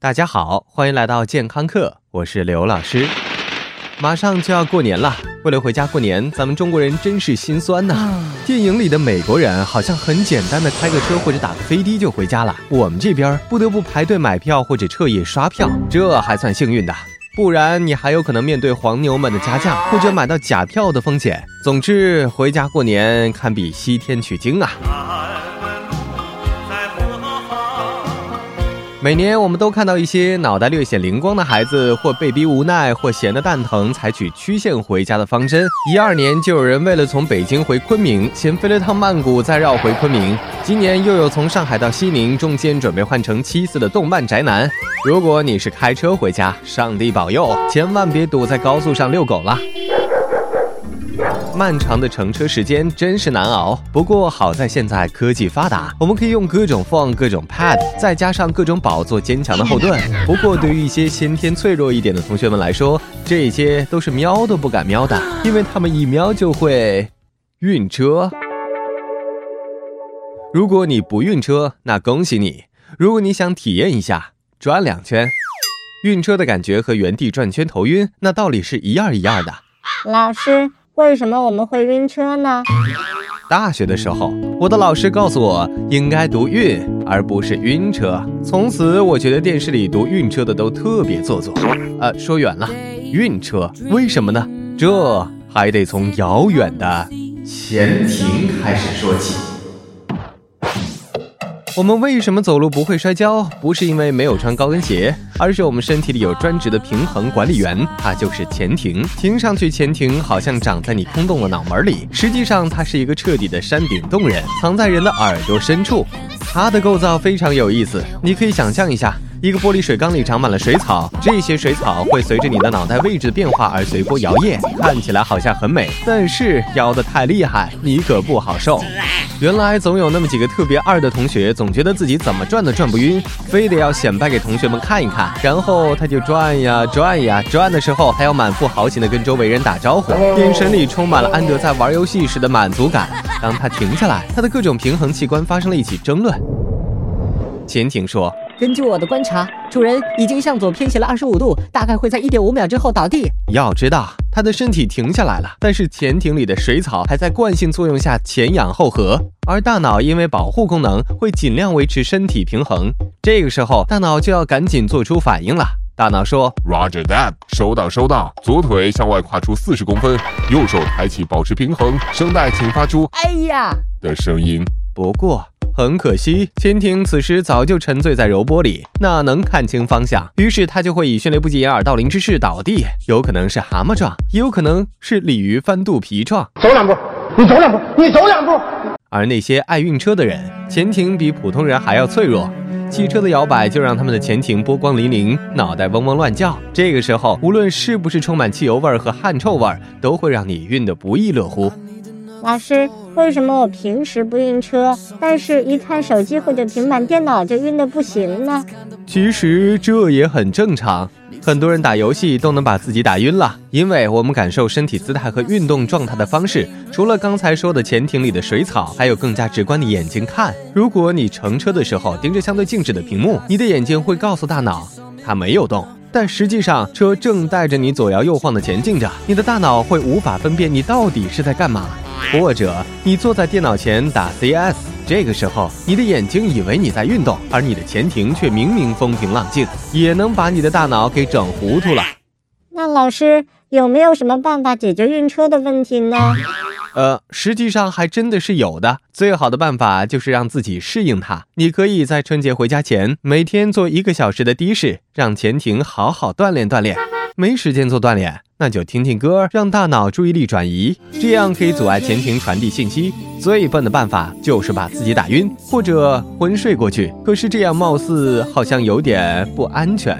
大家好，欢迎来到健康课，我是刘老师。马上就要过年了，为了回家过年，咱们中国人真是心酸呐。电影里的美国人好像很简单的开个车或者打个飞的就回家了，我们这边不得不排队买票或者彻夜刷票，这还算幸运的，不然你还有可能面对黄牛们的加价或者买到假票的风险。总之，回家过年堪比西天取经啊。每年我们都看到一些脑袋略显灵光的孩子，或被逼无奈，或闲得蛋疼，采取曲线回家的方针。一二年就有人为了从北京回昆明，先飞了趟曼谷，再绕回昆明。今年又有从上海到西宁，中间准备换成七四的动漫宅男。如果你是开车回家，上帝保佑，千万别堵在高速上遛狗了。漫长的乘车时间真是难熬，不过好在现在科技发达，我们可以用各种 phone、各种 pad，再加上各种宝做坚强的后盾。不过对于一些先天脆弱一点的同学们来说，这些都是瞄都不敢瞄的，因为他们一瞄就会晕车。如果你不晕车，那恭喜你；如果你想体验一下转两圈，晕车的感觉和原地转圈头晕，那道理是一样一样的。老师。为什么我们会晕车呢？大学的时候，我的老师告诉我应该读晕，而不是晕车。从此，我觉得电视里读晕车的都特别做作。呃，说远了，晕车为什么呢？这还得从遥远的前庭开始说起。我们为什么走路不会摔跤？不是因为没有穿高跟鞋，而是我们身体里有专职的平衡管理员，他就是前庭。听上去前庭好像长在你空洞的脑门里，实际上它是一个彻底的山顶洞人，藏在人的耳朵深处。它的构造非常有意思，你可以想象一下。一个玻璃水缸里长满了水草，这些水草会随着你的脑袋位置的变化而随波摇曳，看起来好像很美，但是摇得太厉害，你可不好受。原来总有那么几个特别二的同学，总觉得自己怎么转都转不晕，非得要显摆给同学们看一看，然后他就转呀转呀转的时候，还要满腹豪情地跟周围人打招呼，眼神里充满了安德在玩游戏时的满足感。当他停下来，他的各种平衡器官发生了一起争论。潜艇说。根据我的观察，主人已经向左偏斜了二十五度，大概会在一点五秒之后倒地。要知道，他的身体停下来了，但是潜艇里的水草还在惯性作用下前仰后合，而大脑因为保护功能会尽量维持身体平衡。这个时候，大脑就要赶紧做出反应了。大脑说：“Roger that，收到收到。左腿向外跨出四十公分，右手抬起保持平衡，声带请发出‘哎呀’的声音。”不过。很可惜，潜艇此时早就沉醉在柔波里，哪能看清方向？于是它就会以迅雷不及掩耳盗铃之势倒地，有可能是蛤蟆撞，也有可能是鲤鱼翻肚皮撞。走两步，你走两步，你走两步。而那些爱晕车的人，潜艇比普通人还要脆弱，汽车的摇摆就让他们的潜艇波光粼粼，脑袋嗡嗡乱叫。这个时候，无论是不是充满汽油味儿和汗臭味儿，都会让你晕得不亦乐乎。老师，为什么我平时不晕车，但是一看手机或者平板电脑就晕得不行呢？其实这也很正常，很多人打游戏都能把自己打晕了，因为我们感受身体姿态和运动状态的方式，除了刚才说的潜艇里的水草，还有更加直观的眼睛看。如果你乘车的时候盯着相对静止的屏幕，你的眼睛会告诉大脑它没有动。但实际上，车正带着你左摇右晃的前进着，你的大脑会无法分辨你到底是在干嘛。或者你坐在电脑前打 CS，这个时候你的眼睛以为你在运动，而你的前庭却明明风平浪静，也能把你的大脑给整糊涂了。那老师有没有什么办法解决晕车的问题呢？呃，实际上还真的是有的。最好的办法就是让自己适应它。你可以在春节回家前每天做一个小时的的士，让前庭好好锻炼锻炼。没时间做锻炼，那就听听歌，让大脑注意力转移，这样可以阻碍前庭传递信息。最笨的办法就是把自己打晕或者昏睡过去。可是这样貌似好像有点不安全。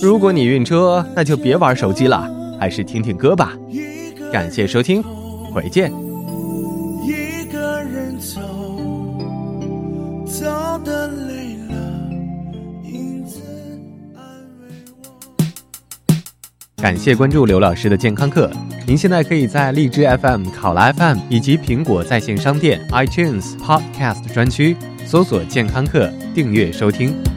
如果你晕车，那就别玩手机了，还是听听歌吧。感谢收听，回见。感谢关注刘老师的健康课。您现在可以在荔枝 FM、考拉 FM 以及苹果在线商店 iTunes Podcast 专区搜索“健康课”，订阅收听。